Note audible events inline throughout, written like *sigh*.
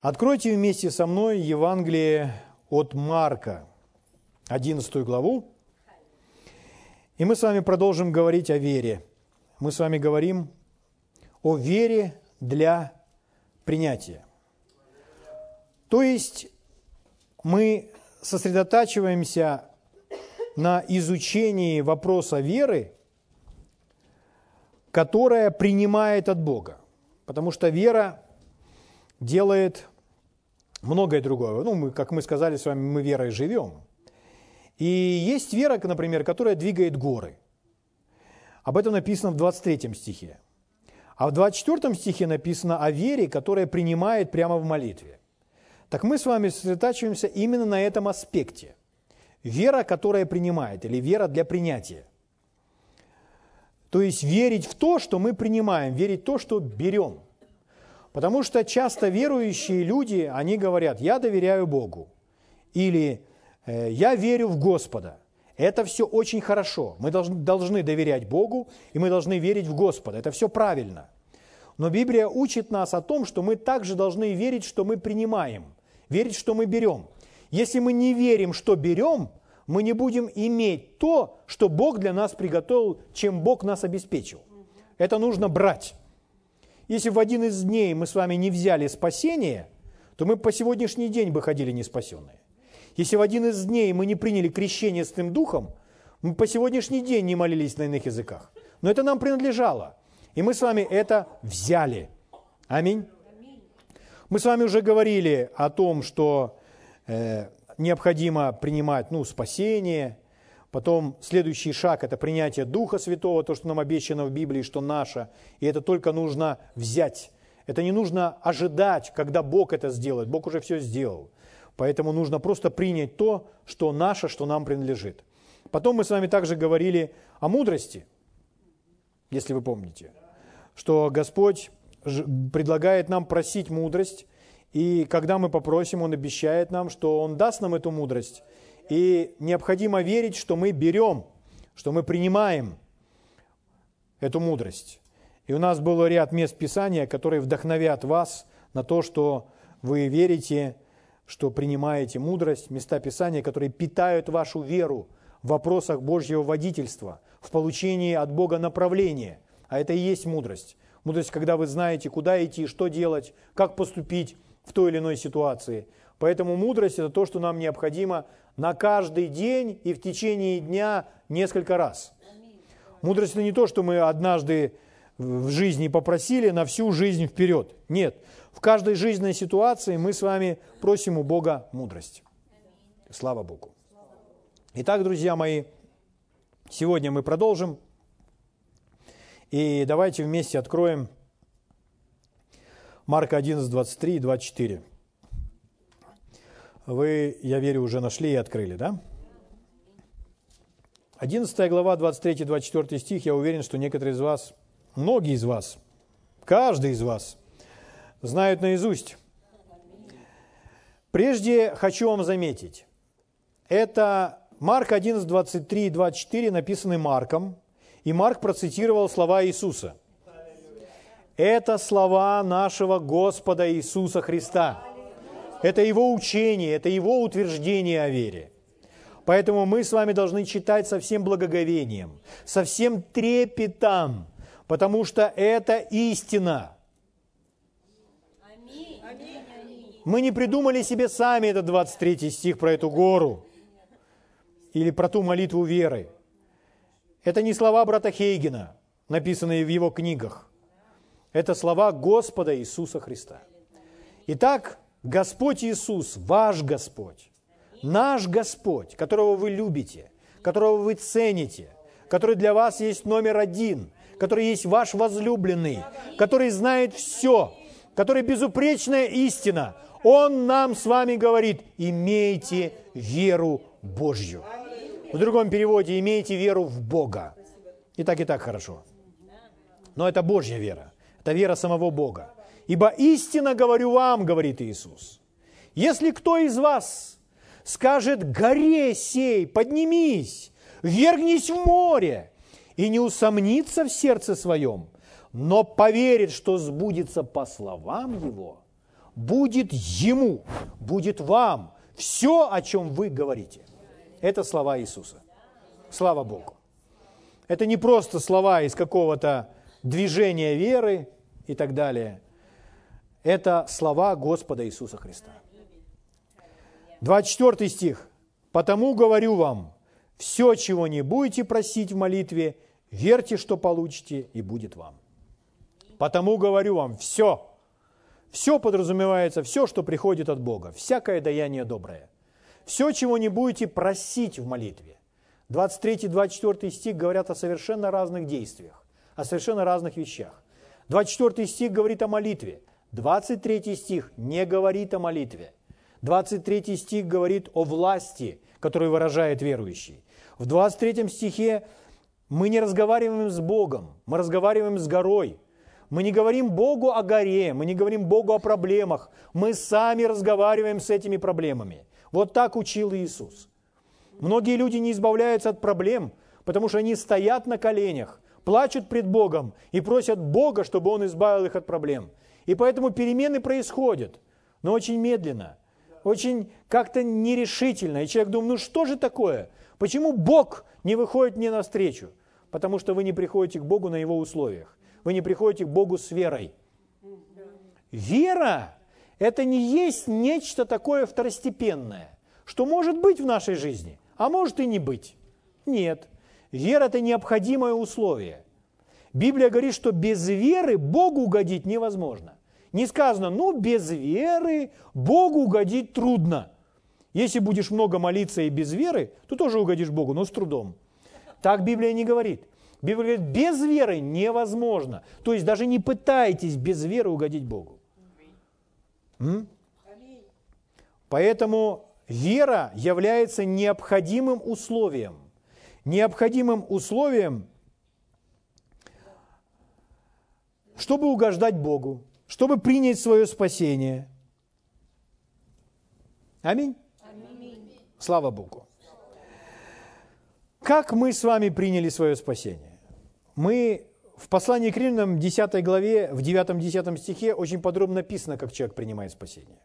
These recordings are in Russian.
Откройте вместе со мной Евангелие от Марка, 11 главу, и мы с вами продолжим говорить о вере. Мы с вами говорим о вере для принятия. То есть мы сосредотачиваемся на изучении вопроса веры, которая принимает от Бога. Потому что вера делает многое другое. Ну, мы, как мы сказали с вами, мы верой живем. И есть вера, например, которая двигает горы. Об этом написано в 23 стихе. А в 24 стихе написано о вере, которая принимает прямо в молитве. Так мы с вами сосредотачиваемся именно на этом аспекте. Вера, которая принимает, или вера для принятия. То есть верить в то, что мы принимаем, верить в то, что берем – Потому что часто верующие люди, они говорят, я доверяю Богу. Или «Э, я верю в Господа. Это все очень хорошо. Мы должны, должны доверять Богу, и мы должны верить в Господа. Это все правильно. Но Библия учит нас о том, что мы также должны верить, что мы принимаем, верить, что мы берем. Если мы не верим, что берем, мы не будем иметь то, что Бог для нас приготовил, чем Бог нас обеспечил. Это нужно брать. Если в один из дней мы с вами не взяли спасение, то мы по сегодняшний день бы ходили не спасенные. Если в один из дней мы не приняли крещение с тем духом, мы по сегодняшний день не молились на иных языках. Но это нам принадлежало. И мы с вами это взяли. Аминь. Мы с вами уже говорили о том, что э, необходимо принимать ну, спасение, Потом следующий шаг – это принятие Духа Святого, то, что нам обещано в Библии, что наше. И это только нужно взять. Это не нужно ожидать, когда Бог это сделает. Бог уже все сделал. Поэтому нужно просто принять то, что наше, что нам принадлежит. Потом мы с вами также говорили о мудрости, если вы помните, что Господь предлагает нам просить мудрость, и когда мы попросим, Он обещает нам, что Он даст нам эту мудрость – и необходимо верить, что мы берем, что мы принимаем эту мудрость. И у нас был ряд мест Писания, которые вдохновят вас на то, что вы верите, что принимаете мудрость, места Писания, которые питают вашу веру в вопросах Божьего водительства, в получении от Бога направления. А это и есть мудрость. Мудрость, когда вы знаете, куда идти, что делать, как поступить в той или иной ситуации. Поэтому мудрость – это то, что нам необходимо на каждый день и в течение дня несколько раз. Мудрость – это не то, что мы однажды в жизни попросили на всю жизнь вперед. Нет. В каждой жизненной ситуации мы с вами просим у Бога мудрость. Слава Богу. Итак, друзья мои, сегодня мы продолжим. И давайте вместе откроем Марка 11, 23 и 24. Вы, я верю, уже нашли и открыли, да? 11 глава, 23-24 стих, я уверен, что некоторые из вас, многие из вас, каждый из вас знают наизусть. Прежде хочу вам заметить, это Марк 11, 23 и 24 написаны Марком, и Марк процитировал слова Иисуса. Это слова нашего Господа Иисуса Христа – это его учение, это его утверждение о вере. Поэтому мы с вами должны читать со всем благоговением, со всем трепетом, потому что это истина. Мы не придумали себе сами этот 23 стих про эту гору или про ту молитву веры. Это не слова брата Хейгена, написанные в его книгах. Это слова Господа Иисуса Христа. Итак, Господь Иисус, ваш Господь, наш Господь, которого вы любите, которого вы цените, который для вас есть номер один, который есть ваш возлюбленный, который знает все, который безупречная истина, Он нам с вами говорит, имейте веру Божью. В другом переводе, имейте веру в Бога. И так, и так хорошо. Но это Божья вера. Это вера самого Бога. Ибо истинно говорю вам, говорит Иисус, если кто из вас скажет горе сей, поднимись, вергнись в море, и не усомнится в сердце своем, но поверит, что сбудется по словам его, будет ему, будет вам все, о чем вы говорите. Это слова Иисуса. Слава Богу. Это не просто слова из какого-то движения веры и так далее. Это слова Господа Иисуса Христа. 24 стих. «Потому говорю вам, все, чего не будете просить в молитве, верьте, что получите, и будет вам». Потому говорю вам, все. Все подразумевается, все, что приходит от Бога, всякое даяние доброе. Все, чего не будете просить в молитве. 23-24 стих говорят о совершенно разных действиях, о совершенно разных вещах. 24 стих говорит о молитве. 23 стих не говорит о молитве. 23 стих говорит о власти, которую выражает верующий. В 23 стихе мы не разговариваем с Богом, мы разговариваем с горой. Мы не говорим Богу о горе, мы не говорим Богу о проблемах. Мы сами разговариваем с этими проблемами. Вот так учил Иисус. Многие люди не избавляются от проблем, потому что они стоят на коленях, плачут пред Богом и просят Бога, чтобы Он избавил их от проблем. И поэтому перемены происходят, но очень медленно – очень как-то нерешительно. И человек думает, ну что же такое? Почему Бог не выходит мне навстречу? Потому что вы не приходите к Богу на Его условиях. Вы не приходите к Богу с верой. Вера – это не есть нечто такое второстепенное, что может быть в нашей жизни, а может и не быть. Нет. Вера – это необходимое условие. Библия говорит, что без веры Богу угодить невозможно. Не сказано, ну, без веры Богу угодить трудно. Если будешь много молиться и без веры, то тоже угодишь Богу, но с трудом. Так Библия не говорит. Библия говорит, без веры невозможно. То есть даже не пытайтесь без веры угодить Богу. М? Поэтому вера является необходимым условием. Необходимым условием, чтобы угождать Богу чтобы принять свое спасение. Аминь. Аминь. Слава Богу. Как мы с вами приняли свое спасение? Мы в послании к Римлянам 10 главе, в 9-10 стихе очень подробно написано, как человек принимает спасение.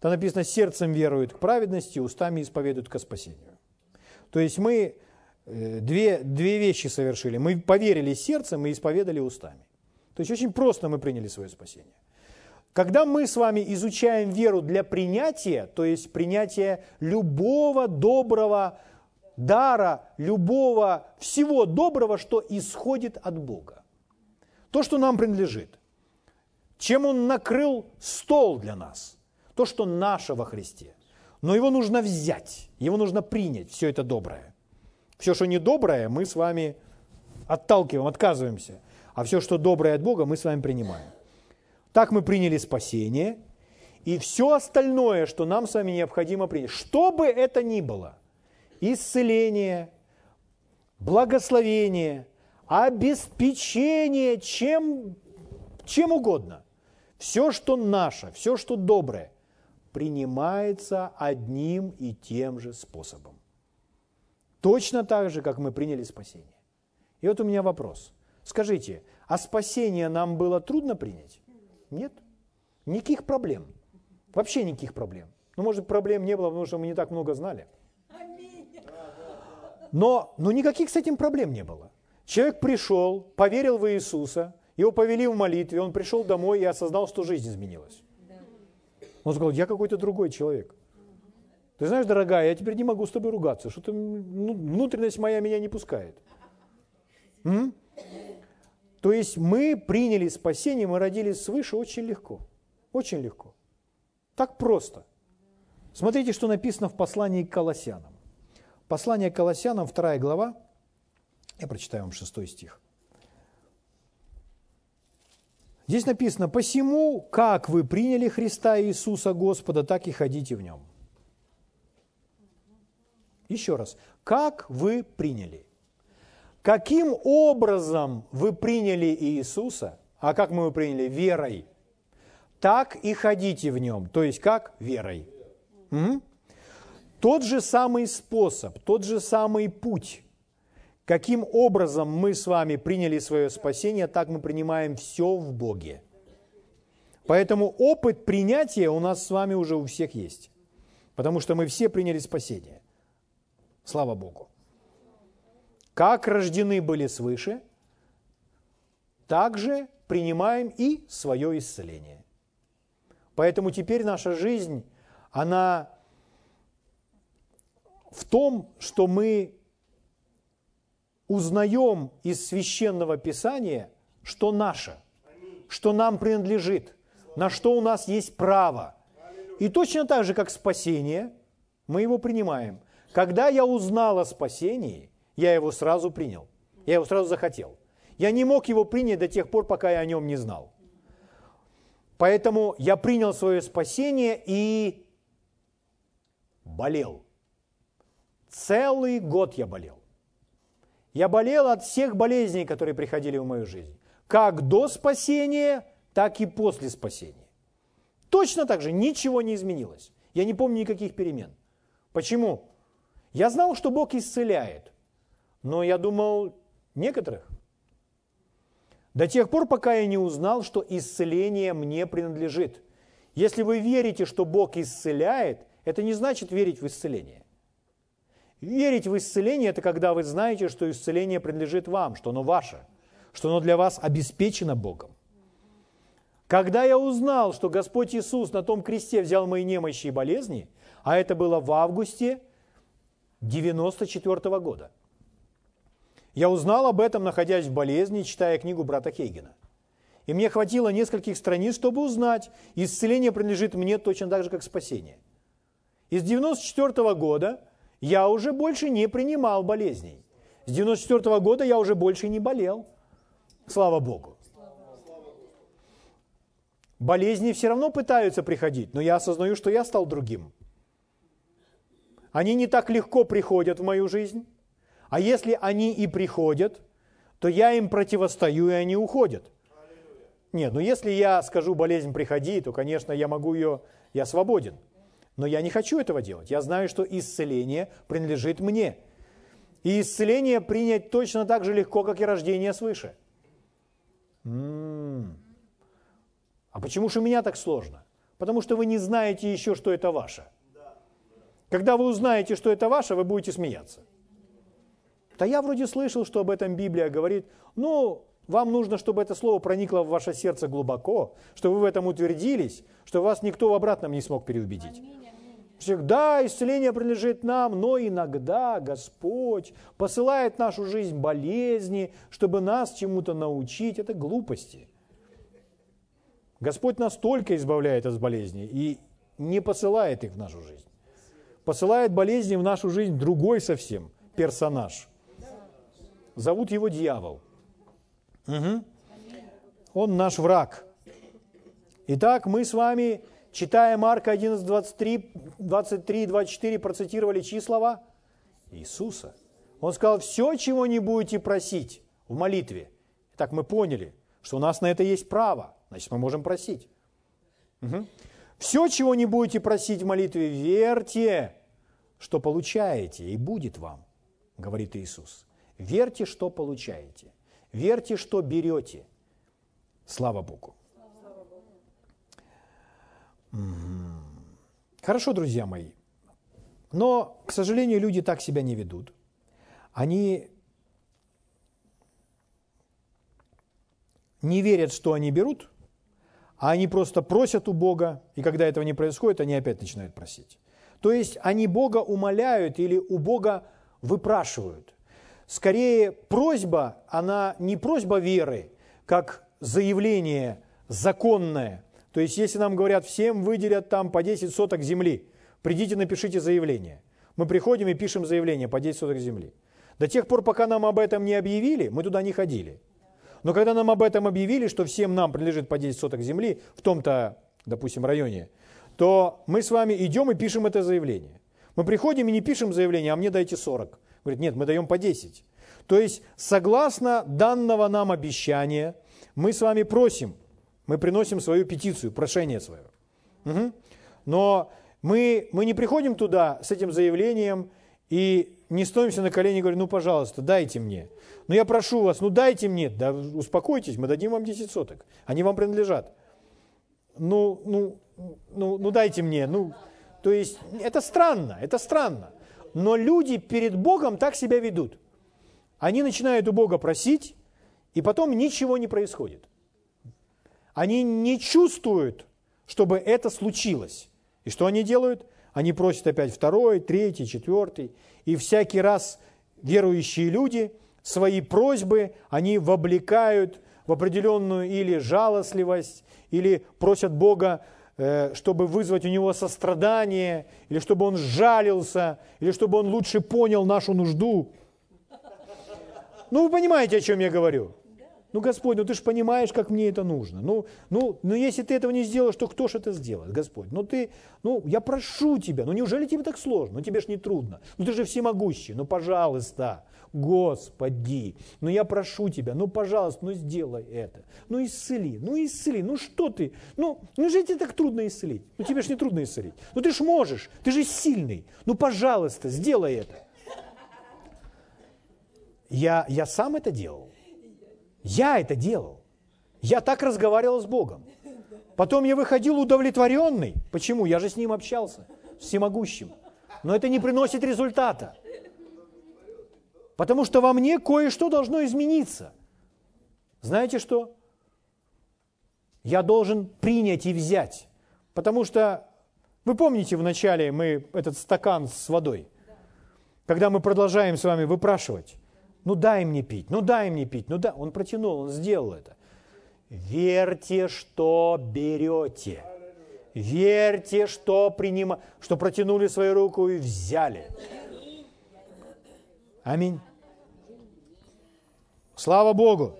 Там написано, сердцем верует к праведности, устами исповедуют к спасению. То есть мы э, две, две вещи совершили. Мы поверили сердцем и исповедали устами. То есть очень просто мы приняли свое спасение. Когда мы с вами изучаем веру для принятия, то есть принятия любого доброго дара, любого всего доброго, что исходит от Бога. То, что нам принадлежит. Чем Он накрыл стол для нас. То, что наше во Христе. Но его нужно взять, его нужно принять, все это доброе. Все, что недоброе, мы с вами отталкиваем, отказываемся а все, что доброе от Бога, мы с вами принимаем. Так мы приняли спасение, и все остальное, что нам с вами необходимо принять, что бы это ни было, исцеление, благословение, обеспечение, чем, чем угодно, все, что наше, все, что доброе, принимается одним и тем же способом. Точно так же, как мы приняли спасение. И вот у меня вопрос – Скажите, а спасение нам было трудно принять? Нет. Никаких проблем. Вообще никаких проблем. Ну, может, проблем не было, потому что мы не так много знали. Но, но никаких с этим проблем не было. Человек пришел, поверил в Иисуса, его повели в молитве, он пришел домой и осознал, что жизнь изменилась. Он сказал, я какой-то другой человек. Ты знаешь, дорогая, я теперь не могу с тобой ругаться, что-то ну, внутренность моя меня не пускает. М? То есть мы приняли спасение, мы родились свыше очень легко. Очень легко. Так просто. Смотрите, что написано в послании к Колоссянам. Послание к Колоссянам, 2 глава, я прочитаю вам 6 стих. Здесь написано, «Посему, как вы приняли Христа Иисуса Господа, так и ходите в Нем». Еще раз, как вы приняли? Каким образом вы приняли Иисуса, а как мы его приняли? Верой. Так и ходите в нем, то есть как? Верой. М? Тот же самый способ, тот же самый путь. Каким образом мы с вами приняли свое спасение, так мы принимаем все в Боге. Поэтому опыт принятия у нас с вами уже у всех есть. Потому что мы все приняли спасение. Слава Богу. Как рождены были свыше, так же принимаем и свое исцеление. Поэтому теперь наша жизнь, она в том, что мы узнаем из священного писания, что наше, что нам принадлежит – на что у нас есть право. И точно так же, как спасение, мы его принимаем. Когда я узнал о спасении, я его сразу принял. Я его сразу захотел. Я не мог его принять до тех пор, пока я о нем не знал. Поэтому я принял свое спасение и болел. Целый год я болел. Я болел от всех болезней, которые приходили в мою жизнь. Как до спасения – так и после спасения. Точно так же ничего не изменилось. Я не помню никаких перемен. Почему? Я знал, что Бог исцеляет, но я думал некоторых. До тех пор, пока я не узнал, что исцеление мне принадлежит. Если вы верите, что Бог исцеляет, это не значит верить в исцеление. Верить в исцеление – это когда вы знаете, что исцеление принадлежит вам, что оно ваше, что оно для вас обеспечено Богом. Когда я узнал, что Господь Иисус на том кресте взял мои немощи и болезни, а это было в августе 94 -го года, я узнал об этом, находясь в болезни, читая книгу брата Хейгена. И мне хватило нескольких страниц, чтобы узнать, исцеление принадлежит мне точно так же, как спасение. Из 94 -го года я уже больше не принимал болезней. С 94 -го года я уже больше не болел. Слава Богу. Болезни все равно пытаются приходить, но я осознаю, что я стал другим. Они не так легко приходят в мою жизнь. А если они и приходят, то я им противостою, и они уходят. Нет, ну если я скажу болезнь приходи, то, конечно, я могу ее, я свободен. Но я не хочу этого делать. Я знаю, что исцеление принадлежит мне. И исцеление принять точно так же легко, как и рождение свыше. М-м-м. А почему же у меня так сложно? Потому что вы не знаете еще, что это ваше. Когда вы узнаете, что это ваше, вы будете смеяться. Да я вроде слышал, что об этом Библия говорит. Ну, вам нужно, чтобы это слово проникло в ваше сердце глубоко, чтобы вы в этом утвердились, чтобы вас никто в обратном не смог переубедить. Всегда исцеление принадлежит нам, но иногда Господь посылает в нашу жизнь болезни, чтобы нас чему-то научить. Это глупости. Господь настолько избавляет от болезней и не посылает их в нашу жизнь. Посылает болезни в нашу жизнь другой совсем персонаж. Зовут его дьявол. Угу. Он наш враг. Итак, мы с вами, читая Марка 11, 23, 23 24, процитировали чьи слова? Иисуса. Он сказал, все, чего не будете просить в молитве. Так мы поняли, что у нас на это есть право – Значит, мы можем просить. Угу. Все, чего не будете просить в молитве, верьте, что получаете, и будет вам, говорит Иисус. Верьте, что получаете. Верьте, что берете. Слава Богу. Хорошо, друзья мои. Но, к сожалению, люди так себя не ведут. Они не верят, что они берут, а они просто просят у Бога, и когда этого не происходит, они опять начинают просить. То есть они Бога умоляют или у Бога выпрашивают. Скорее, просьба, она не просьба веры, как заявление законное. То есть, если нам говорят, всем выделят там по 10 соток земли, придите, напишите заявление. Мы приходим и пишем заявление по 10 соток земли. До тех пор, пока нам об этом не объявили, мы туда не ходили. Но когда нам об этом объявили, что всем нам принадлежит по 10 соток земли в том-то, допустим, районе, то мы с вами идем и пишем это заявление. Мы приходим и не пишем заявление, а мне дайте 40. Говорит, нет, мы даем по 10. То есть, согласно данного нам обещания, мы с вами просим, мы приносим свою петицию, прошение свое. Угу. Но мы, мы не приходим туда с этим заявлением и не стоимся на колени и говорим, ну, пожалуйста, дайте мне. Ну, я прошу вас, ну, дайте мне. Да успокойтесь, мы дадим вам 10 соток. Они вам принадлежат. ну, ну, ну, ну дайте мне, ну, то есть это странно, это странно. Но люди перед Богом так себя ведут. Они начинают у Бога просить, и потом ничего не происходит. Они не чувствуют, чтобы это случилось. И что они делают? Они просят опять второй, третий, четвертый. И всякий раз верующие люди свои просьбы, они вовлекают в определенную или жалостливость, или просят Бога, чтобы вызвать у него сострадание, или чтобы он жалился, или чтобы он лучше понял нашу нужду. Ну, вы понимаете, о чем я говорю? Ну, Господь, ну ты же понимаешь, как мне это нужно. Ну, ну, ну, если ты этого не сделаешь, то кто же это сделает, Господь? Ну, ты, ну, я прошу тебя, ну, неужели тебе так сложно? Ну, тебе же не трудно. Ну, ты же всемогущий, ну, пожалуйста, Господи, ну, я прошу тебя, ну, пожалуйста, ну, сделай это. Ну, исцели, ну, исцели, ну, что ты? Ну, неужели тебе так трудно исцелить? Ну, тебе же не трудно исцелить. Ну, ты же можешь, ты же сильный. Ну, пожалуйста, сделай это. Я, я сам это делал. Я это делал. Я так разговаривал с Богом. Потом я выходил удовлетворенный. Почему? Я же с ним общался, всемогущим. Но это не приносит результата. Потому что во мне кое-что должно измениться. Знаете что? Я должен принять и взять. Потому что, вы помните, вначале мы этот стакан с водой, когда мы продолжаем с вами выпрашивать, ну дай мне пить, ну дай мне пить, ну да, он протянул, он сделал это. Верьте, что берете. Верьте, что принима, что протянули свою руку и взяли. Аминь. Слава Богу.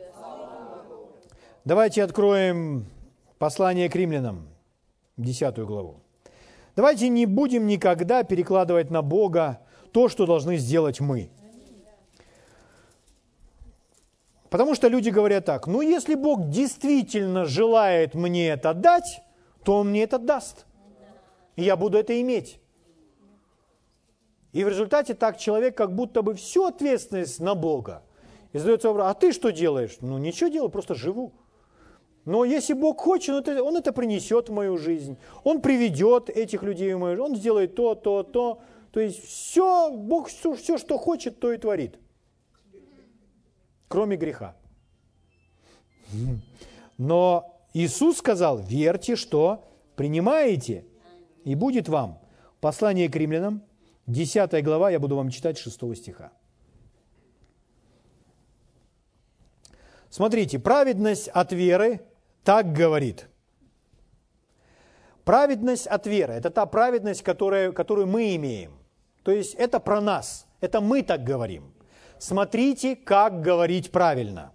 Давайте откроем послание к римлянам, 10 главу. Давайте не будем никогда перекладывать на Бога то, что должны сделать мы. Потому что люди говорят так, ну если Бог действительно желает мне это дать, то Он мне это даст. И я буду это иметь. И в результате так человек как будто бы всю ответственность на Бога. И задается вопрос, а ты что делаешь? Ну ничего делаю, просто живу. Но если Бог хочет, Он это принесет в мою жизнь. Он приведет этих людей в мою жизнь. Он сделает то, то, то. То есть все, Бог все, все, что хочет, то и творит кроме греха. Но Иисус сказал, верьте, что принимаете, и будет вам. Послание к римлянам, 10 глава, я буду вам читать 6 стиха. Смотрите, праведность от веры так говорит. Праведность от веры – это та праведность, которая, которую мы имеем. То есть это про нас, это мы так говорим смотрите, как говорить правильно.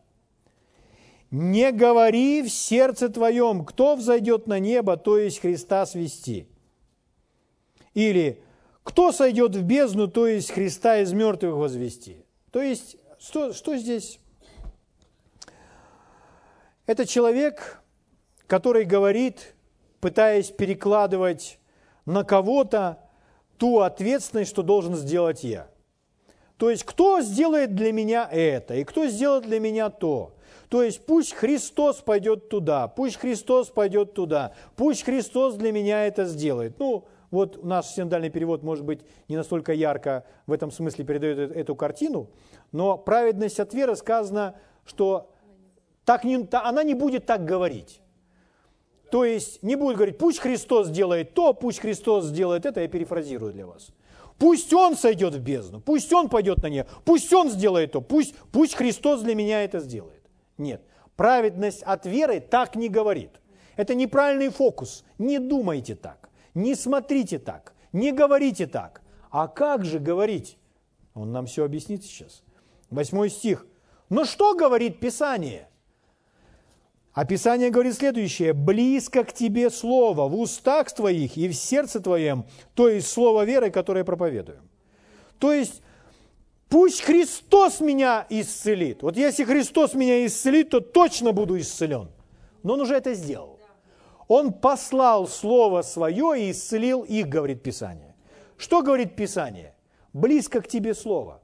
Не говори в сердце твоем, кто взойдет на небо, то есть Христа свести. Или кто сойдет в бездну, то есть Христа из мертвых возвести. То есть, что, что здесь? Это человек, который говорит, пытаясь перекладывать на кого-то ту ответственность, что должен сделать я. То есть, кто сделает для меня это, и кто сделает для меня то. То есть, пусть Христос пойдет туда, пусть Христос пойдет туда, пусть Христос для меня это сделает. Ну, вот наш синодальный перевод, может быть, не настолько ярко в этом смысле передает эту картину, но праведность от веры сказано, что так не, она не будет так говорить. То есть не будет говорить, пусть Христос делает то, пусть Христос сделает это, я перефразирую для вас. Пусть он сойдет в бездну, пусть он пойдет на нее, пусть он сделает то, пусть, пусть Христос для меня это сделает. Нет, праведность от веры так не говорит. Это неправильный фокус. Не думайте так, не смотрите так, не говорите так. А как же говорить? Он нам все объяснит сейчас. Восьмой стих. Но что говорит Писание? Описание говорит следующее. «Близко к тебе слово в устах твоих и в сердце твоем, то есть слово веры, которое проповедуем». То есть, пусть Христос меня исцелит. Вот если Христос меня исцелит, то точно буду исцелен. Но он уже это сделал. Он послал Слово Свое и исцелил их, говорит Писание. Что говорит Писание? Близко к тебе Слово.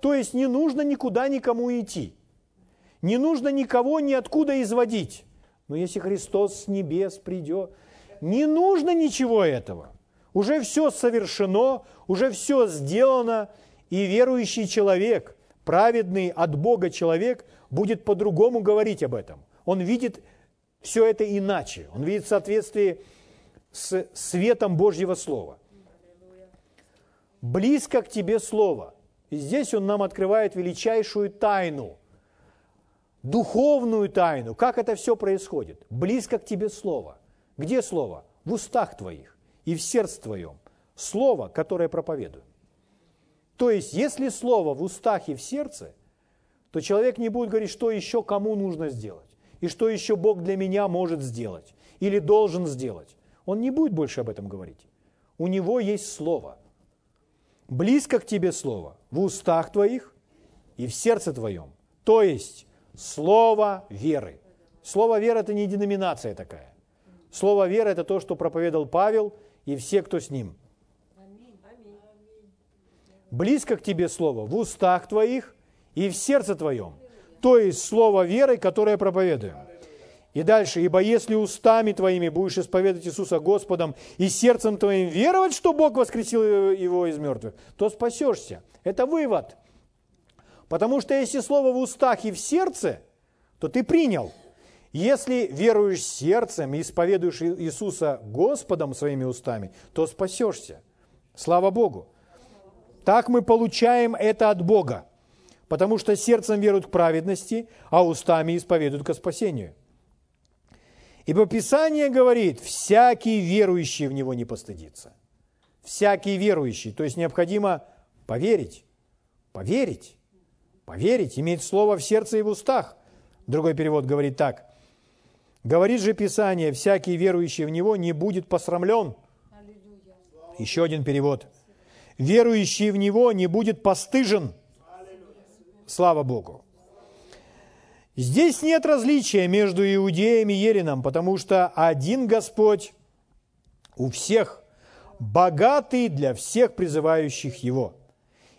То есть не нужно никуда никому идти. Не нужно никого ниоткуда изводить. но если Христос с небес придет, не нужно ничего этого. Уже все совершено, уже все сделано, и верующий человек, праведный от Бога человек, будет по-другому говорить об этом. Он видит все это иначе. Он видит в соответствии с светом Божьего Слова. Близко к тебе Слово. И здесь он нам открывает величайшую тайну, духовную тайну. Как это все происходит? Близко к тебе Слово. Где Слово? В устах твоих и в сердце твоем. Слово, которое проповедую. То есть, если Слово в устах и в сердце, то человек не будет говорить, что еще кому нужно сделать, и что еще Бог для меня может сделать, или должен сделать. Он не будет больше об этом говорить. У него есть Слово. Близко к тебе Слово, в устах твоих и в сердце твоем. То есть, Слово веры. Слово веры – это не деноминация такая. Слово веры – это то, что проповедовал Павел и все, кто с ним. Близко к тебе Слово в устах твоих и в сердце твоем. То есть Слово веры, которое проповедуем. И дальше, ибо если устами твоими будешь исповедовать Иисуса Господом и сердцем твоим веровать, что Бог воскресил его из мертвых, то спасешься. Это вывод. Потому что если слово в устах и в сердце, то ты принял. Если веруешь сердцем и исповедуешь Иисуса Господом своими устами, то спасешься. Слава Богу. Так мы получаем это от Бога, потому что сердцем веруют к праведности, а устами исповедуют к спасению. Ибо Писание говорит, всякий верующий в Него не постыдится. Всякий верующий. То есть необходимо поверить, поверить, поверить, иметь слово в сердце и в устах. Другой перевод говорит так. Говорит же Писание, всякий верующий в Него не будет посрамлен. Еще один перевод. Верующий в Него не будет постыжен. Слава Богу. Здесь нет различия между иудеем и еленом, потому что один Господь у всех, богатый для всех призывающих Его.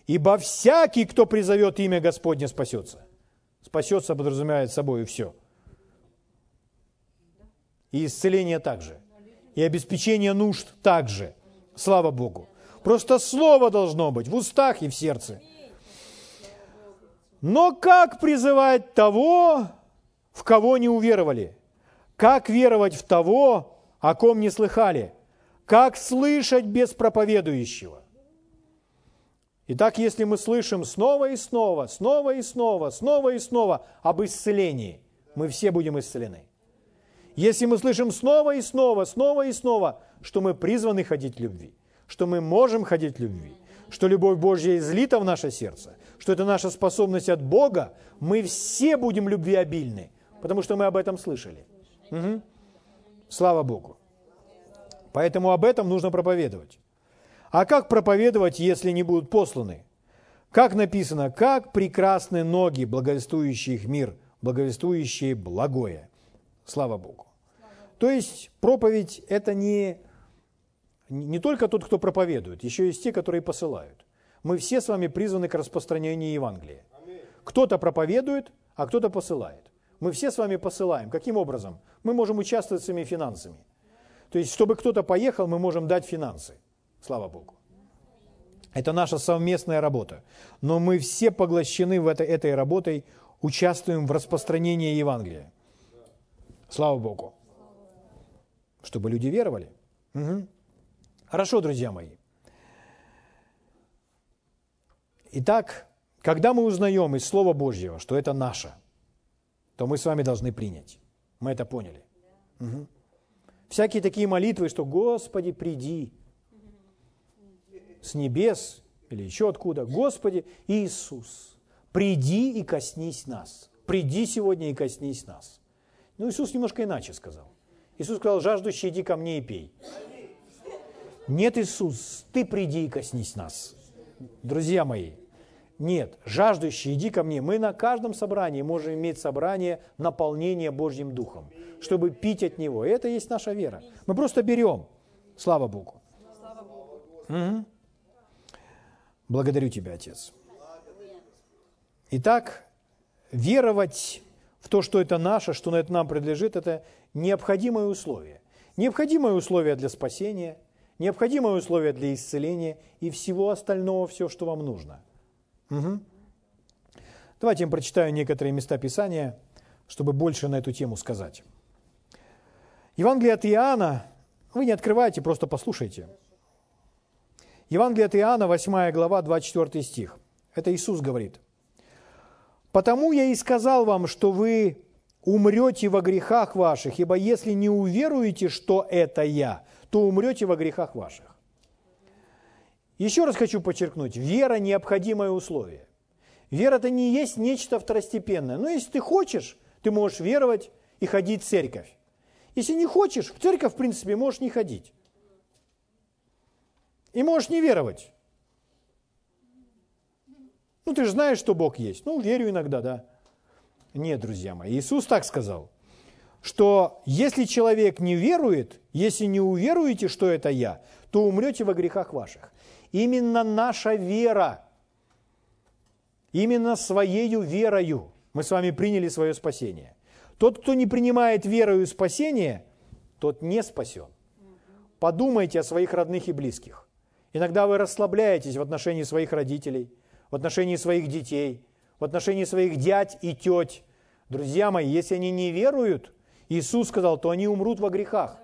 Ибо всякий, кто призовет имя Господне, спасется. Спасется подразумевает собой и все. И исцеление также. И обеспечение нужд также. Слава Богу. Просто слово должно быть в устах и в сердце – но как призывать того, в кого не уверовали? Как веровать в того, о ком не слыхали? Как слышать без проповедующего? Итак, если мы слышим снова и снова, снова и снова, снова и снова об исцелении, мы все будем исцелены. Если мы слышим снова и снова, снова и снова, что мы призваны ходить в любви, что мы можем ходить в любви, что любовь Божья излита в наше сердце, что это наша способность от Бога, мы все будем любвеобильны, потому что мы об этом слышали. Угу. Слава Богу. Поэтому об этом нужно проповедовать. А как проповедовать, если не будут посланы? Как написано, как прекрасны ноги, благовествующие их мир, благовествующие благое. Слава Богу. То есть проповедь – это не не только тот, кто проповедует, еще есть те, которые посылают. Мы все с вами призваны к распространению Евангелия. Кто-то проповедует, а кто-то посылает. Мы все с вами посылаем. Каким образом? Мы можем участвовать своими финансами. То есть, чтобы кто-то поехал, мы можем дать финансы. Слава Богу. Это наша совместная работа. Но мы все поглощены в этой, этой работой, участвуем в распространении Евангелия. Слава Богу. Чтобы люди веровали. Угу. Хорошо, друзья мои. Итак, когда мы узнаем из Слова Божьего, что это наше, то мы с вами должны принять. Мы это поняли. Угу. Всякие такие молитвы, что «Господи, приди» с небес или еще откуда. Господи Иисус, приди и коснись нас. Приди сегодня и коснись нас. Ну, Иисус немножко иначе сказал. Иисус сказал, жаждущий, иди ко мне и пей. Нет, Иисус, ты приди и коснись нас. Друзья мои, нет, жаждущий, иди ко мне. Мы на каждом собрании можем иметь собрание наполнения Божьим Духом, чтобы пить от Него. И это есть наша вера. Мы просто берем. Слава Богу. Угу. Благодарю Тебя, Отец. Итак, веровать в то, что это наше, что это нам принадлежит, это необходимое условие. Необходимое условие для спасения, необходимое условие для исцеления и всего остального, все, что вам нужно. Угу. Давайте я прочитаю некоторые места Писания, чтобы больше на эту тему сказать. Евангелие от Иоанна, вы не открывайте, просто послушайте. Евангелие от Иоанна, 8 глава, 24 стих. Это Иисус говорит. «Потому я и сказал вам, что вы умрете во грехах ваших, ибо если не уверуете, что это я, то умрете во грехах ваших». Еще раз хочу подчеркнуть, вера – необходимое условие. Вера – это не есть нечто второстепенное. Но если ты хочешь, ты можешь веровать и ходить в церковь. Если не хочешь, в церковь, в принципе, можешь не ходить. И можешь не веровать. Ну, ты же знаешь, что Бог есть. Ну, верю иногда, да. Нет, друзья мои, Иисус так сказал, что если человек не верует, если не уверуете, что это я, то умрете во грехах ваших. Именно наша вера, именно своею верою мы с вами приняли свое спасение. Тот, кто не принимает верою спасение, тот не спасен. Подумайте о своих родных и близких. Иногда вы расслабляетесь в отношении своих родителей – в отношении своих детей, в отношении своих дядь и теть. Друзья мои, если они не веруют, Иисус сказал, то они умрут во грехах.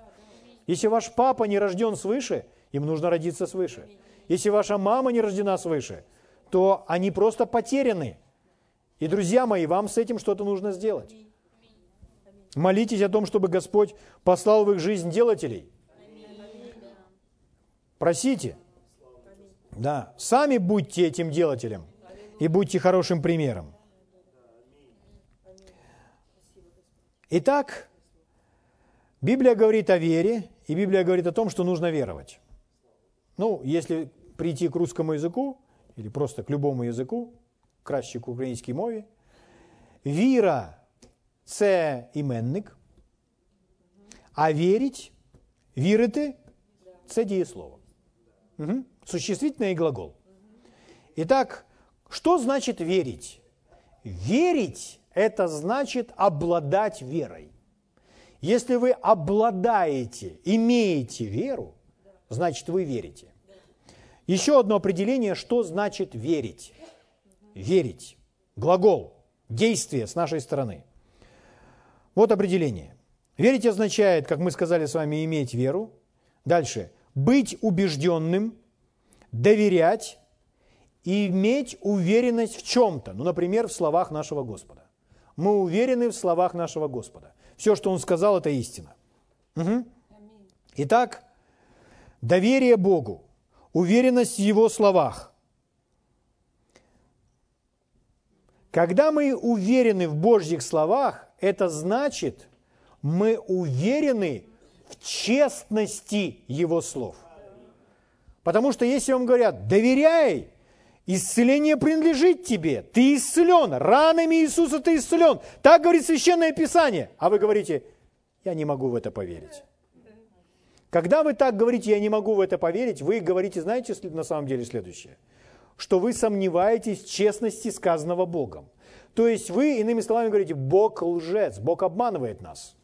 Если ваш папа не рожден свыше, им нужно родиться свыше. Если ваша мама не рождена свыше, то они просто потеряны. И, друзья мои, вам с этим что-то нужно сделать. Молитесь о том, чтобы Господь послал в их жизнь делателей. Просите. Да, сами будьте этим делателем и будьте хорошим примером. Итак, Библия говорит о вере, и Библия говорит о том, что нужно веровать. Ну, если прийти к русскому языку, или просто к любому языку, краще к українській мові, віра – це іменник, а вірить, вірити – це дієслово. Угу. Существительное и глагол. Итак, что значит верить? Верить – это значит обладать верой. Если вы обладаете, имеете веру, значит вы верите. Еще одно определение, что значит верить. Верить. Глагол. Действие с нашей стороны. Вот определение. Верить означает, как мы сказали с вами, иметь веру. Дальше. Быть убежденным – доверять и иметь уверенность в чем-то. Ну, например, в словах нашего Господа. Мы уверены в словах нашего Господа. Все, что Он сказал, это истина. Угу. Итак, доверие Богу, уверенность в Его словах. Когда мы уверены в Божьих словах, это значит, мы уверены в честности Его слов – Потому что если вам говорят, доверяй, исцеление принадлежит тебе, ты исцелен, ранами Иисуса ты исцелен. Так говорит Священное Писание. А вы говорите, я не могу в это поверить. Когда вы так говорите, я не могу в это поверить, вы говорите, знаете, на самом деле следующее, что вы сомневаетесь в честности сказанного Богом. То есть вы, иными словами, говорите, Бог лжец, Бог обманывает нас.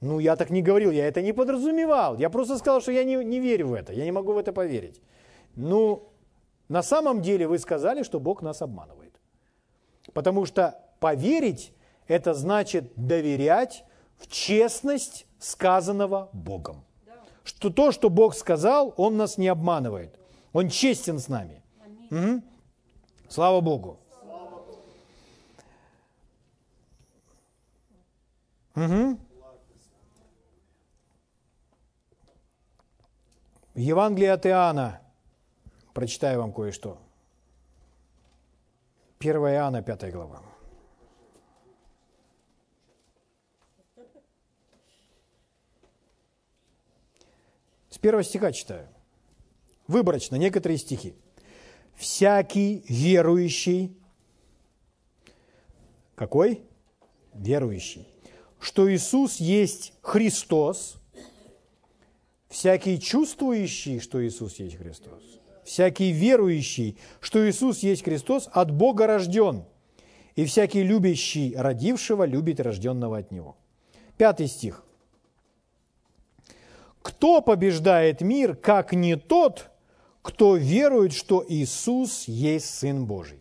Ну, я так не говорил, я это не подразумевал. Я просто сказал, что я не, не верю в это, я не могу в это поверить. Ну, на самом деле вы сказали, что Бог нас обманывает. Потому что поверить – это значит доверять в честность сказанного Богом. Что то, что Бог сказал, Он нас не обманывает. Он честен с нами. Угу. Слава Богу. Угу. Евангелие от Иоанна. Прочитаю вам кое-что. 1 Иоанна, 5 глава. С первого стиха читаю. Выборочно, некоторые стихи. «Всякий верующий...» Какой? Верующий. «Что Иисус есть Христос, всякий чувствующий, что Иисус есть Христос, всякий верующий, что Иисус есть Христос, от Бога рожден. и всякий любящий родившего любит рожденного от него. Пятый стих. Кто побеждает мир, как не тот, кто верует, что Иисус есть Сын Божий?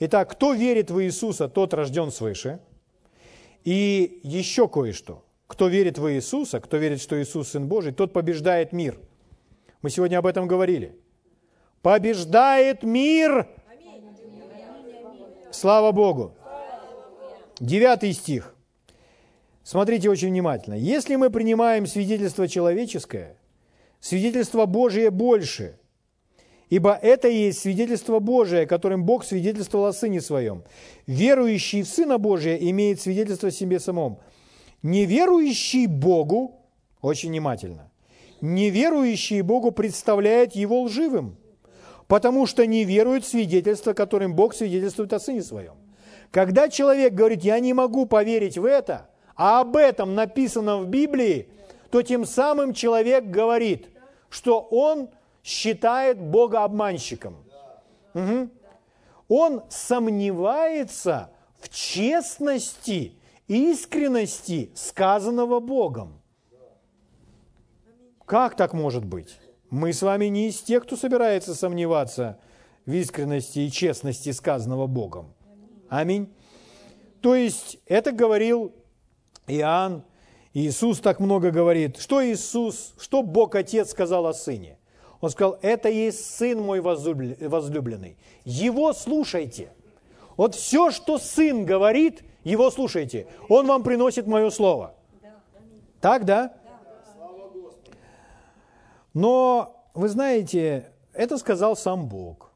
Итак, кто верит в Иисуса, тот рожден свыше. И еще кое-что. Кто верит в Иисуса, кто верит, что Иисус Сын Божий, тот побеждает мир. Мы сегодня об этом говорили. Побеждает мир. Слава Богу. Девятый стих. Смотрите очень внимательно. Если мы принимаем свидетельство человеческое, свидетельство Божие больше – Ибо это и есть свидетельство Божие, которым Бог свидетельствовал о Сыне Своем. Верующий в Сына Божия имеет свидетельство себе самом. Неверующий Богу, очень внимательно, неверующий Богу представляет Его лживым, потому что не верует в свидетельство, которым Бог свидетельствует о Сыне Своем. Когда человек говорит, я не могу поверить в это, а об этом написано в Библии, то тем самым человек говорит, что он считает Бога обманщиком. Угу. Он сомневается в честности, искренности сказанного Богом. Как так может быть? Мы с вами не из тех, кто собирается сомневаться в искренности и честности сказанного Богом. Аминь. То есть это говорил Иоанн, Иисус так много говорит. Что Иисус, что Бог Отец сказал о Сыне? Он сказал, это есть Сын мой возлюбленный. Его слушайте. Вот все, что Сын говорит, его слушайте. Он вам приносит мое слово. Так, да? Но, вы знаете, это сказал сам Бог.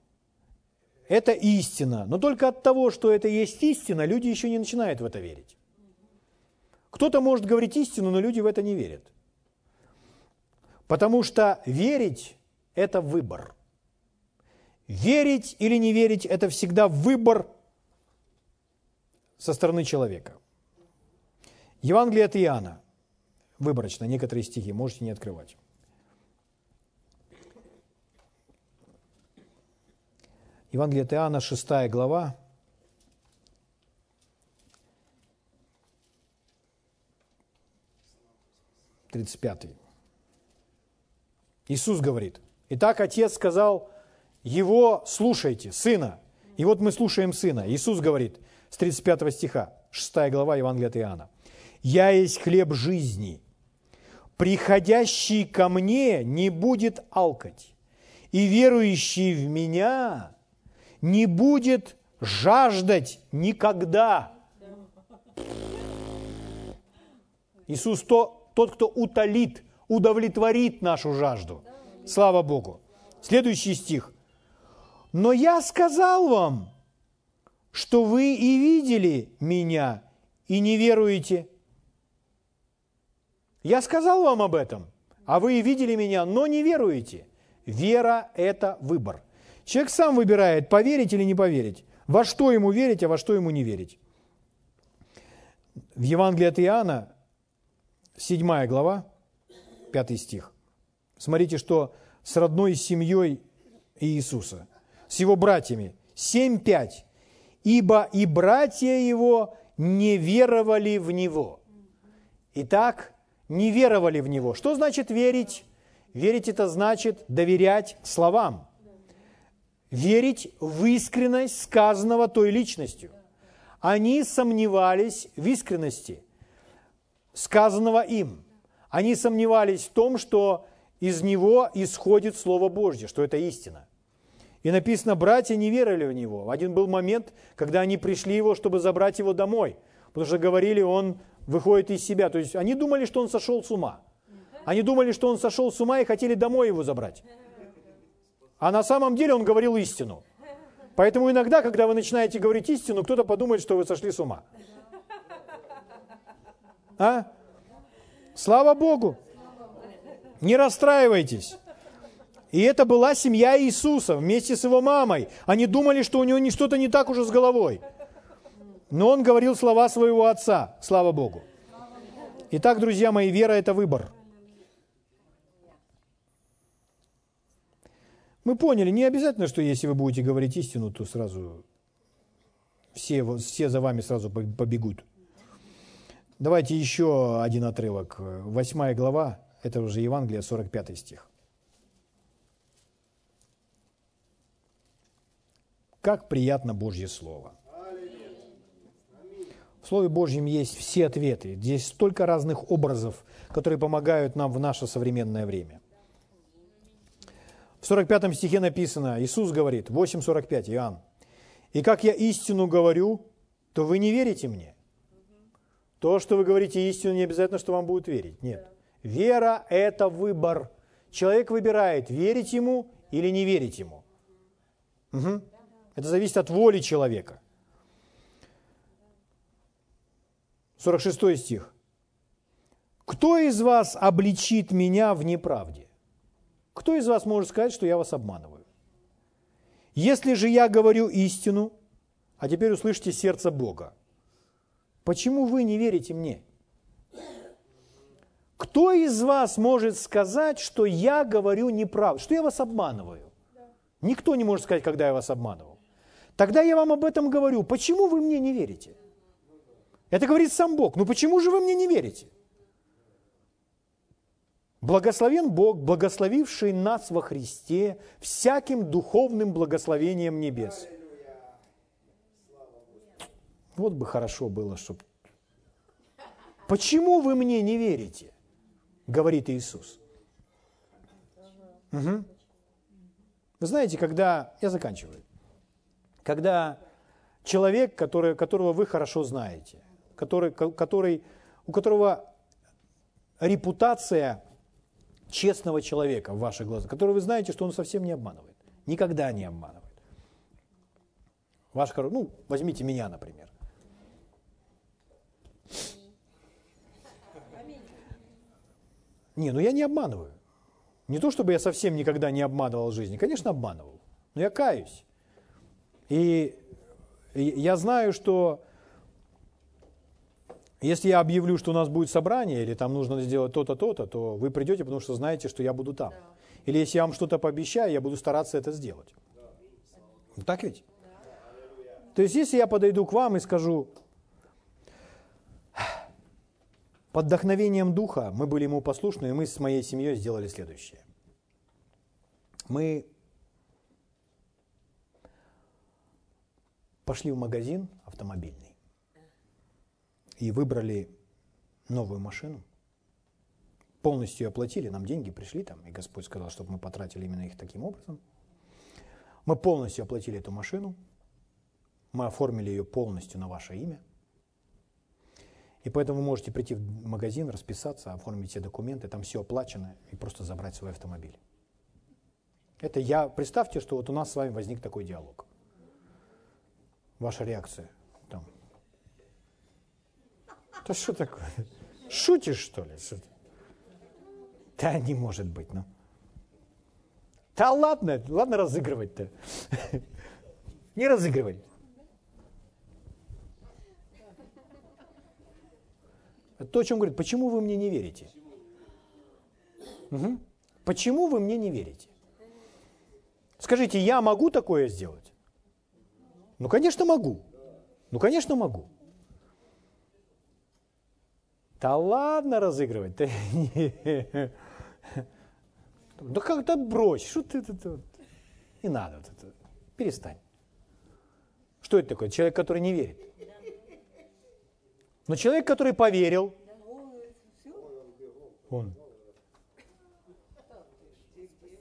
Это истина. Но только от того, что это есть истина, люди еще не начинают в это верить. Кто-то может говорить истину, но люди в это не верят. Потому что верить – это выбор. Верить или не верить – это всегда выбор со стороны человека. Евангелие от Иоанна. Выборочно, некоторые стихи, можете не открывать. Евангелие от Иоанна, 6 глава, тридцать пятый. Иисус говорит – Итак, отец сказал, его слушайте, сына. И вот мы слушаем сына. Иисус говорит с 35 стиха, 6 глава Евангелия от Иоанна. «Я есть хлеб жизни. Приходящий ко мне не будет алкать, и верующий в меня не будет жаждать никогда». Иисус то, тот, кто утолит, удовлетворит нашу жажду – Слава Богу. Следующий стих. «Но я сказал вам, что вы и видели меня, и не веруете». Я сказал вам об этом, а вы и видели меня, но не веруете. Вера – это выбор. Человек сам выбирает, поверить или не поверить. Во что ему верить, а во что ему не верить. В Евангелии от Иоанна, 7 глава, 5 стих. Смотрите, что с родной семьей Иисуса, с его братьями. 7.5. «Ибо и братья его не веровали в него». Итак, не веровали в него. Что значит верить? Верить это значит доверять словам. Верить в искренность сказанного той личностью. Они сомневались в искренности сказанного им. Они сомневались в том, что из него исходит Слово Божье, что это истина. И написано, братья не верили в него. Один был момент, когда они пришли его, чтобы забрать его домой, потому что говорили, он выходит из себя. То есть они думали, что он сошел с ума. Они думали, что он сошел с ума и хотели домой его забрать. А на самом деле он говорил истину. Поэтому иногда, когда вы начинаете говорить истину, кто-то подумает, что вы сошли с ума. А? Слава Богу! Не расстраивайтесь. И это была семья Иисуса вместе с его мамой. Они думали, что у него что-то не так уже с головой. Но он говорил слова своего отца, слава Богу. Итак, друзья мои, вера – это выбор. Мы поняли, не обязательно, что если вы будете говорить истину, то сразу все, все за вами сразу побегут. Давайте еще один отрывок. Восьмая глава, это уже Евангелие, 45 стих. Как приятно Божье Слово. В Слове Божьем есть все ответы. Здесь столько разных образов, которые помогают нам в наше современное время. В 45 стихе написано, Иисус говорит, 8.45, Иоанн, «И как я истину говорю, то вы не верите мне». То, что вы говорите истину, не обязательно, что вам будут верить. Нет. Вера – это выбор. Человек выбирает, верить ему или не верить ему. Угу. Это зависит от воли человека. 46 стих. «Кто из вас обличит меня в неправде?» Кто из вас может сказать, что я вас обманываю? Если же я говорю истину, а теперь услышите сердце Бога, почему вы не верите мне? Кто из вас может сказать, что я говорю неправду, что я вас обманываю? Никто не может сказать, когда я вас обманывал. Тогда я вам об этом говорю. Почему вы мне не верите? Это говорит сам Бог. Ну почему же вы мне не верите? Благословен Бог, благословивший нас во Христе всяким духовным благословением небес. Вот бы хорошо было, чтобы... Почему вы мне не верите? Говорит Иисус. Угу. Вы знаете, когда... Я заканчиваю. Когда человек, который, которого вы хорошо знаете, который, который, у которого репутация честного человека в ваших глазах, который вы знаете, что он совсем не обманывает. Никогда не обманывает. Ваш, ну, возьмите меня, например. Не, ну я не обманываю. Не то, чтобы я совсем никогда не обманывал жизни. Конечно, обманывал. Но я каюсь. И я знаю, что если я объявлю, что у нас будет собрание, или там нужно сделать то-то, то-то, то вы придете, потому что знаете, что я буду там. Или если я вам что-то пообещаю, я буду стараться это сделать. Да. Так ведь? Да. То есть, если я подойду к вам и скажу, под вдохновением Духа мы были ему послушны, и мы с моей семьей сделали следующее. Мы пошли в магазин автомобильный, и выбрали новую машину, полностью оплатили, нам деньги пришли там, и Господь сказал, чтобы мы потратили именно их таким образом. Мы полностью оплатили эту машину, мы оформили ее полностью на ваше имя. И поэтому вы можете прийти в магазин, расписаться, оформить все документы, там все оплачено, и просто забрать свой автомобиль. Это я, представьте, что вот у нас с вами возник такой диалог. Ваша реакция – да что такое? Шутишь, что ли? Да не может быть, ну. Да ладно, ладно разыгрывать-то. Не разыгрывай. То, о чем говорит, почему вы мне не верите? Угу. Почему вы мне не верите? Скажите, я могу такое сделать? Ну, конечно, могу. Ну, конечно, могу. Да ладно разыгрывать. Да как-то брось. Что ты это? Не надо. Вот это. Перестань. Что это такое? Человек, который не верит. Но человек, который поверил, он.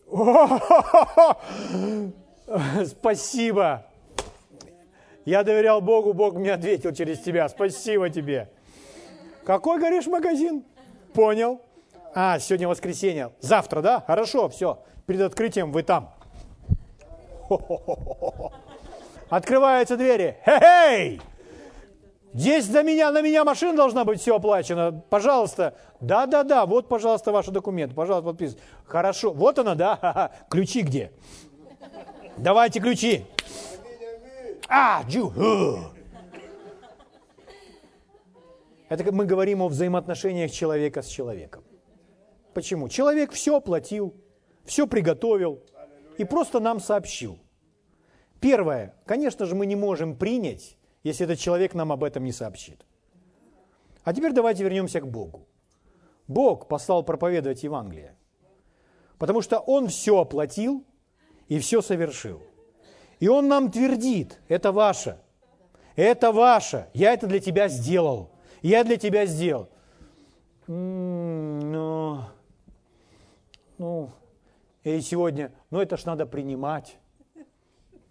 *laughs* Спасибо. Я доверял Богу, Бог мне ответил через тебя. Спасибо тебе. Какой, говоришь, магазин? Понял. А, сегодня воскресенье. Завтра, да? Хорошо, все. Перед открытием вы там. *laughs* Открываются двери. Хей-хей! Здесь за меня, на меня машина должна быть все оплачено. Пожалуйста. Да-да-да, вот, пожалуйста, ваши документы. Пожалуйста, подписывайтесь. Хорошо. Вот она, да? *laughs* Ключи где? Давайте ключи. А, джу. Это мы говорим о взаимоотношениях человека с человеком. Почему? Человек все оплатил, все приготовил и просто нам сообщил. Первое, конечно же, мы не можем принять если этот человек нам об этом не сообщит. А теперь давайте вернемся к Богу. Бог послал проповедовать Евангелие, потому что Он все оплатил и все совершил. И Он нам твердит, это ваше, это ваше, я это для тебя сделал, я для тебя сделал. Ну, ну, и сегодня, ну это ж надо принимать.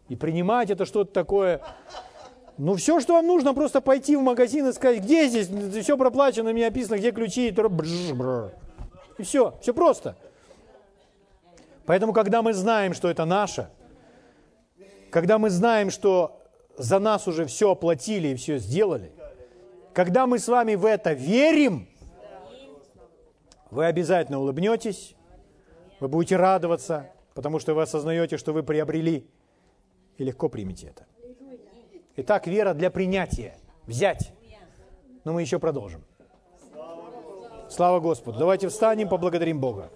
И принимать это что-то такое. Ну все, что вам нужно, просто пойти в магазин и сказать, где здесь, все проплачено, мне описано, где ключи. И все, все просто. Поэтому, когда мы знаем, что это наше, когда мы знаем, что за нас уже все оплатили и все сделали, когда мы с вами в это верим, вы обязательно улыбнетесь, вы будете радоваться, потому что вы осознаете, что вы приобрели, и легко примете это. Итак, вера для принятия. Взять. Но мы еще продолжим. Слава Господу. Давайте встанем, поблагодарим Бога.